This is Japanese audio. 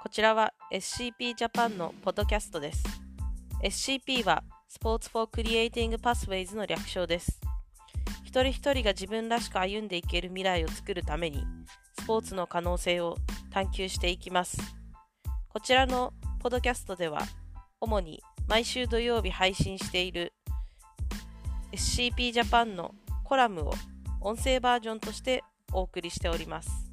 こちらは SCP ジャパンのポッドキャストです。SCP はスポーツ・フォー・クリエイティング・パスウェイズの略称です。一人一人が自分らしく歩んでいける未来を作るために、スポーツの可能性を探求していきます。こちらのポッドキャストでは、主に毎週土曜日配信している SCP Japan のコラムを音声バージョンとしてお送りしております。